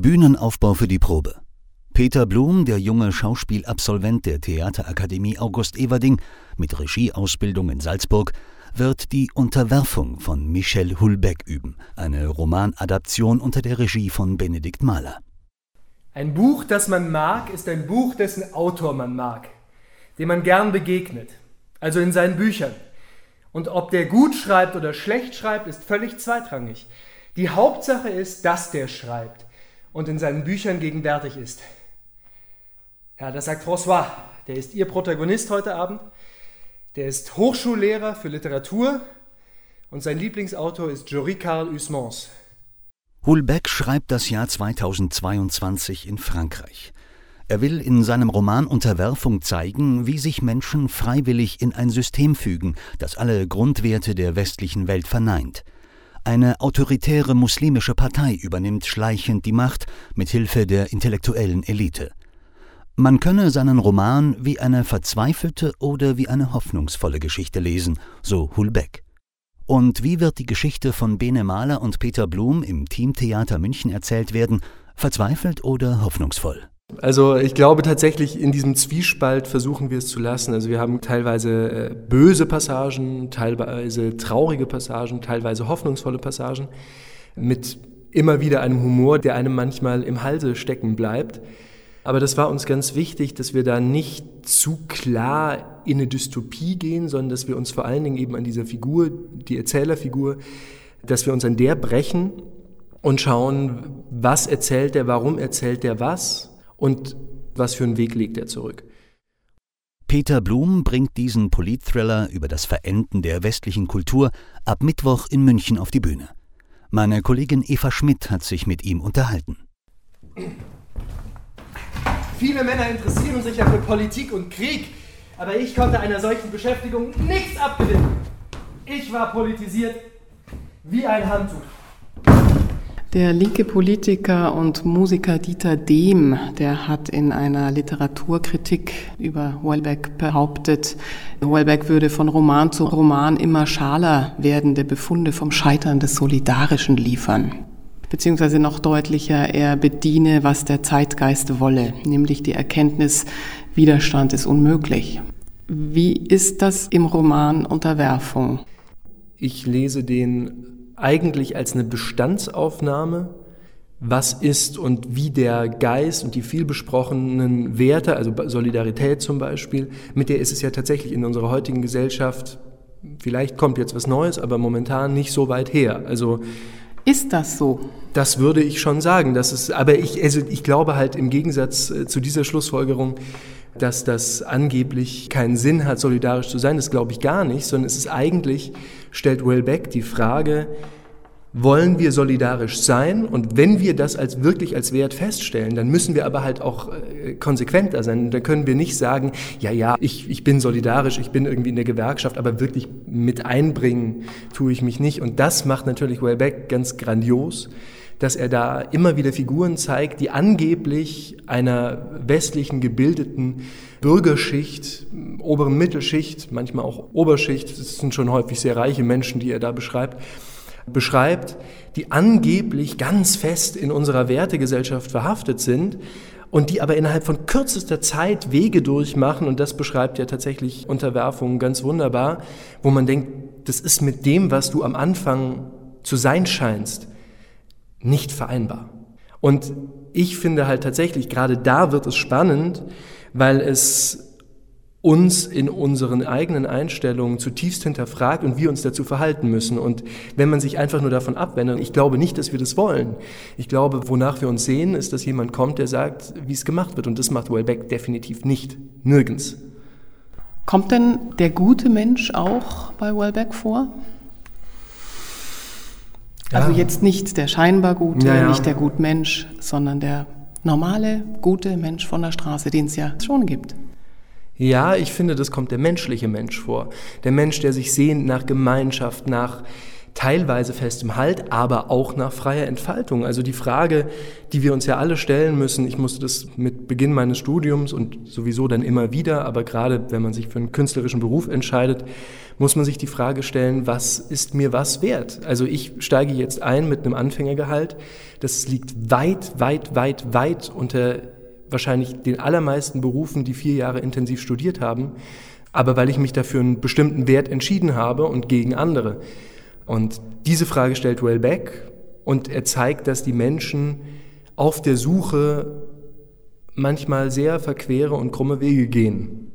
Bühnenaufbau für die Probe. Peter Blum, der junge Schauspielabsolvent der Theaterakademie August Everding mit Regieausbildung in Salzburg, wird die Unterwerfung von Michel Houellebecq üben, eine Romanadaption unter der Regie von Benedikt Mahler. Ein Buch, das man mag, ist ein Buch, dessen Autor man mag, dem man gern begegnet, also in seinen Büchern. Und ob der gut schreibt oder schlecht schreibt, ist völlig zweitrangig. Die Hauptsache ist, dass der schreibt und in seinen Büchern gegenwärtig ist. Ja, das sagt François, der ist Ihr Protagonist heute Abend. Der ist Hochschullehrer für Literatur und sein Lieblingsautor ist Jory Carl Usmans. Hulbeck schreibt das Jahr 2022 in Frankreich. Er will in seinem Roman Unterwerfung zeigen, wie sich Menschen freiwillig in ein System fügen, das alle Grundwerte der westlichen Welt verneint – eine autoritäre muslimische Partei übernimmt schleichend die Macht mit Hilfe der intellektuellen Elite. Man könne seinen Roman wie eine verzweifelte oder wie eine hoffnungsvolle Geschichte lesen, so Hulbeck. Und wie wird die Geschichte von Bene Mahler und Peter Blum im Teamtheater München erzählt werden, verzweifelt oder hoffnungsvoll? Also ich glaube tatsächlich, in diesem Zwiespalt versuchen wir es zu lassen. Also wir haben teilweise äh, böse Passagen, teilweise traurige Passagen, teilweise hoffnungsvolle Passagen mit immer wieder einem Humor, der einem manchmal im Halse stecken bleibt. Aber das war uns ganz wichtig, dass wir da nicht zu klar in eine Dystopie gehen, sondern dass wir uns vor allen Dingen eben an dieser Figur, die Erzählerfigur, dass wir uns an der brechen und schauen, was erzählt der, warum erzählt der was und was für einen Weg legt er zurück. Peter Blum bringt diesen Politthriller über das Verenden der westlichen Kultur ab Mittwoch in München auf die Bühne. Meine Kollegin Eva Schmidt hat sich mit ihm unterhalten. Viele Männer interessieren sich ja für Politik und Krieg, aber ich konnte einer solchen Beschäftigung nichts abgewinnen. Ich war politisiert wie ein Handtuch. Der linke Politiker und Musiker Dieter Dehm, der hat in einer Literaturkritik über Houellebecq behauptet, Houellebecq würde von Roman zu Roman immer schaler werdende Befunde vom Scheitern des Solidarischen liefern. Beziehungsweise noch deutlicher, er bediene, was der Zeitgeist wolle, nämlich die Erkenntnis, Widerstand ist unmöglich. Wie ist das im Roman Unterwerfung? Ich lese den eigentlich als eine Bestandsaufnahme, was ist und wie der Geist und die vielbesprochenen Werte, also Solidarität zum Beispiel, mit der ist es ja tatsächlich in unserer heutigen Gesellschaft, vielleicht kommt jetzt was Neues, aber momentan nicht so weit her. Also ist das so? Das würde ich schon sagen. Das ist, aber ich, also ich glaube halt im Gegensatz äh, zu dieser Schlussfolgerung, dass das angeblich keinen Sinn hat, solidarisch zu sein, das glaube ich gar nicht, sondern es ist eigentlich, stellt Wellbeck die Frage, wollen wir solidarisch sein und wenn wir das als wirklich als Wert feststellen, dann müssen wir aber halt auch äh, konsequenter sein. Da können wir nicht sagen, ja, ja, ich, ich bin solidarisch, ich bin irgendwie in der Gewerkschaft, aber wirklich mit einbringen tue ich mich nicht. Und das macht natürlich Wellbeck ganz grandios dass er da immer wieder Figuren zeigt, die angeblich einer westlichen gebildeten Bürgerschicht, oberen Mittelschicht, manchmal auch Oberschicht, das sind schon häufig sehr reiche Menschen, die er da beschreibt, beschreibt, die angeblich ganz fest in unserer Wertegesellschaft verhaftet sind und die aber innerhalb von kürzester Zeit Wege durchmachen und das beschreibt ja tatsächlich Unterwerfung ganz wunderbar, wo man denkt, das ist mit dem, was du am Anfang zu sein scheinst, nicht vereinbar. Und ich finde halt tatsächlich, gerade da wird es spannend, weil es uns in unseren eigenen Einstellungen zutiefst hinterfragt und wir uns dazu verhalten müssen. Und wenn man sich einfach nur davon abwendet, ich glaube nicht, dass wir das wollen. Ich glaube, wonach wir uns sehen, ist, dass jemand kommt, der sagt, wie es gemacht wird. Und das macht Wellbeck definitiv nicht. Nirgends. Kommt denn der gute Mensch auch bei Wellbeck vor? Ja. Also jetzt nicht der scheinbar Gute, ja, ja. nicht der Gutmensch, sondern der normale, gute Mensch von der Straße, den es ja schon gibt. Ja, ich finde, das kommt der menschliche Mensch vor. Der Mensch, der sich sehnt nach Gemeinschaft, nach teilweise festem Halt, aber auch nach freier Entfaltung. Also die Frage, die wir uns ja alle stellen müssen, ich musste das mit Beginn meines Studiums und sowieso dann immer wieder, aber gerade wenn man sich für einen künstlerischen Beruf entscheidet, muss man sich die Frage stellen, was ist mir was wert? Also ich steige jetzt ein mit einem Anfängergehalt, das liegt weit, weit, weit, weit unter wahrscheinlich den allermeisten Berufen, die vier Jahre intensiv studiert haben, aber weil ich mich dafür einen bestimmten Wert entschieden habe und gegen andere. Und diese Frage stellt Wellbeck und er zeigt, dass die Menschen auf der Suche manchmal sehr verquere und krumme Wege gehen.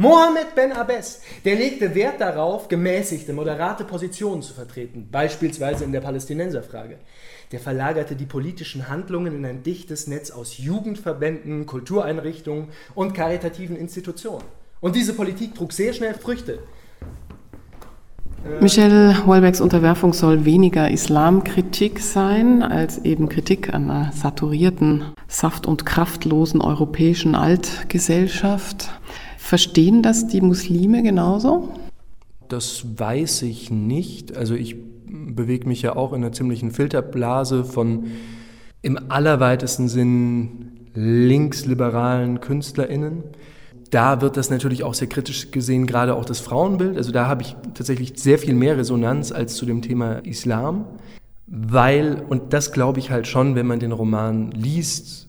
Mohammed Ben Abbes, der legte Wert darauf, gemäßigte, moderate Positionen zu vertreten, beispielsweise in der Palästinenserfrage. Der verlagerte die politischen Handlungen in ein dichtes Netz aus Jugendverbänden, Kultureinrichtungen und karitativen Institutionen. Und diese Politik trug sehr schnell Früchte. Michel Houellebecqs Unterwerfung soll weniger Islamkritik sein, als eben Kritik an einer saturierten, saft- und kraftlosen europäischen Altgesellschaft. Verstehen das die Muslime genauso? Das weiß ich nicht. Also ich bewege mich ja auch in einer ziemlichen Filterblase von im allerweitesten Sinn linksliberalen KünstlerInnen da wird das natürlich auch sehr kritisch gesehen, gerade auch das Frauenbild. Also da habe ich tatsächlich sehr viel mehr Resonanz als zu dem Thema Islam, weil, und das glaube ich halt schon, wenn man den Roman liest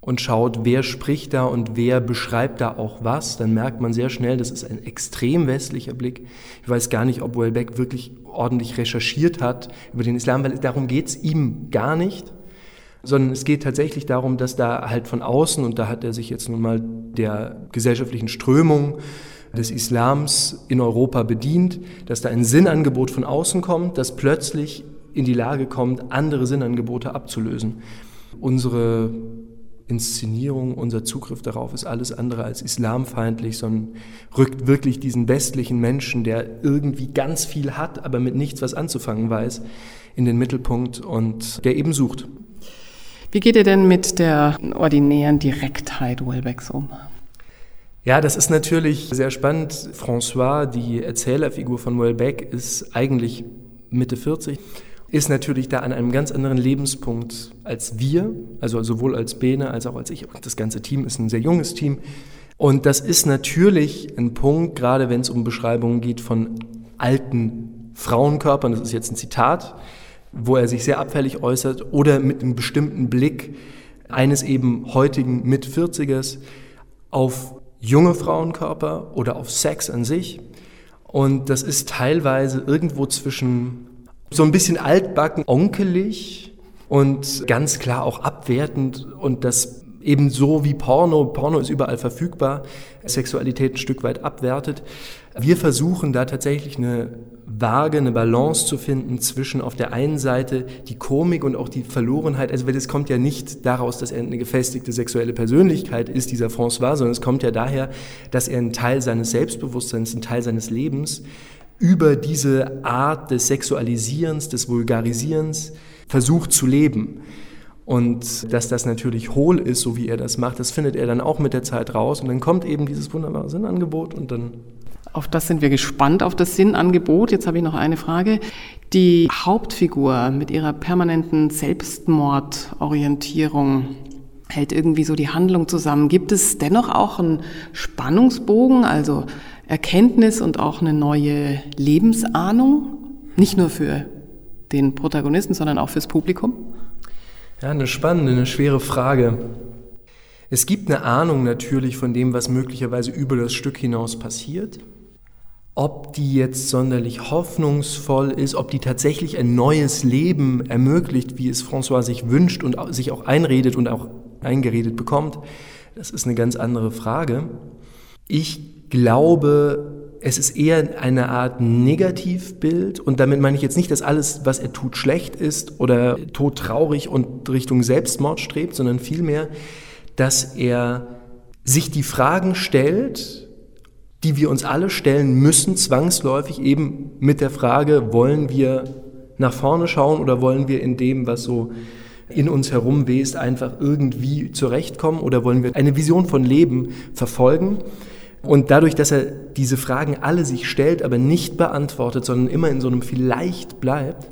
und schaut, wer spricht da und wer beschreibt da auch was, dann merkt man sehr schnell, das ist ein extrem westlicher Blick. Ich weiß gar nicht, ob Welbeck wirklich ordentlich recherchiert hat über den Islam, weil darum geht es ihm gar nicht sondern es geht tatsächlich darum, dass da halt von außen, und da hat er sich jetzt nun mal der gesellschaftlichen Strömung des Islams in Europa bedient, dass da ein Sinnangebot von außen kommt, das plötzlich in die Lage kommt, andere Sinnangebote abzulösen. Unsere Inszenierung, unser Zugriff darauf ist alles andere als islamfeindlich, sondern rückt wirklich diesen westlichen Menschen, der irgendwie ganz viel hat, aber mit nichts was anzufangen weiß, in den Mittelpunkt und der eben sucht. Wie geht ihr denn mit der ordinären Direktheit Wellbecks um? Ja, das ist natürlich sehr spannend. François, die Erzählerfigur von Wellbeck, ist eigentlich Mitte 40, ist natürlich da an einem ganz anderen Lebenspunkt als wir, also sowohl als Bene als auch als ich. Und das ganze Team ist ein sehr junges Team. Und das ist natürlich ein Punkt, gerade wenn es um Beschreibungen geht von alten Frauenkörpern, das ist jetzt ein Zitat, wo er sich sehr abfällig äußert oder mit einem bestimmten Blick eines eben heutigen Mit-40ers auf junge Frauenkörper oder auf Sex an sich. Und das ist teilweise irgendwo zwischen so ein bisschen altbacken, onkelig und ganz klar auch abwertend und das eben so wie Porno, Porno ist überall verfügbar, Sexualität ein Stück weit abwertet. Wir versuchen da tatsächlich eine Waage, eine Balance zu finden zwischen auf der einen Seite die Komik und auch die Verlorenheit. Also, weil das kommt ja nicht daraus, dass er eine gefestigte sexuelle Persönlichkeit ist, dieser François, sondern es kommt ja daher, dass er einen Teil seines Selbstbewusstseins, einen Teil seines Lebens über diese Art des Sexualisierens, des Vulgarisierens versucht zu leben. Und dass das natürlich hohl ist, so wie er das macht, das findet er dann auch mit der Zeit raus. Und dann kommt eben dieses wunderbare Sinnangebot und dann auf das sind wir gespannt, auf das Sinnangebot. Jetzt habe ich noch eine Frage. Die Hauptfigur mit ihrer permanenten Selbstmordorientierung hält irgendwie so die Handlung zusammen. Gibt es dennoch auch einen Spannungsbogen, also Erkenntnis und auch eine neue Lebensahnung? Nicht nur für den Protagonisten, sondern auch fürs Publikum? Ja, eine spannende, eine schwere Frage. Es gibt eine Ahnung natürlich von dem, was möglicherweise über das Stück hinaus passiert. Ob die jetzt sonderlich hoffnungsvoll ist, ob die tatsächlich ein neues Leben ermöglicht, wie es François sich wünscht und sich auch einredet und auch eingeredet bekommt, das ist eine ganz andere Frage. Ich glaube, es ist eher eine Art Negativbild und damit meine ich jetzt nicht, dass alles, was er tut, schlecht ist oder todtraurig und Richtung Selbstmord strebt, sondern vielmehr, dass er sich die Fragen stellt, die wir uns alle stellen müssen, zwangsläufig eben mit der Frage, wollen wir nach vorne schauen oder wollen wir in dem, was so in uns herum west, einfach irgendwie zurechtkommen oder wollen wir eine Vision von Leben verfolgen? Und dadurch, dass er diese Fragen alle sich stellt, aber nicht beantwortet, sondern immer in so einem vielleicht bleibt,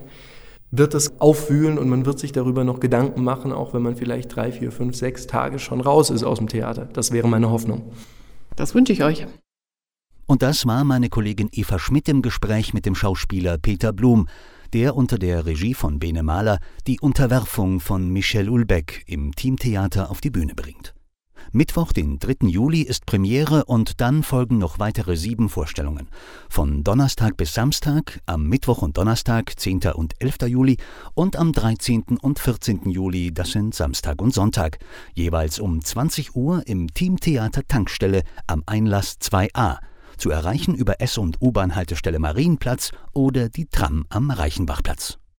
wird das aufwühlen und man wird sich darüber noch Gedanken machen, auch wenn man vielleicht drei, vier, fünf, sechs Tage schon raus ist aus dem Theater. Das wäre meine Hoffnung. Das wünsche ich euch. Und das war meine Kollegin Eva Schmidt im Gespräch mit dem Schauspieler Peter Blum, der unter der Regie von Bene Mahler die Unterwerfung von Michel Ulbeck im Teamtheater auf die Bühne bringt. Mittwoch, den 3. Juli, ist Premiere und dann folgen noch weitere sieben Vorstellungen. Von Donnerstag bis Samstag, am Mittwoch und Donnerstag, 10. und 11. Juli und am 13. und 14. Juli, das sind Samstag und Sonntag, jeweils um 20 Uhr im Teamtheater Tankstelle am Einlass 2a zu erreichen über S- und U-Bahn-Haltestelle Marienplatz oder die Tram am Reichenbachplatz.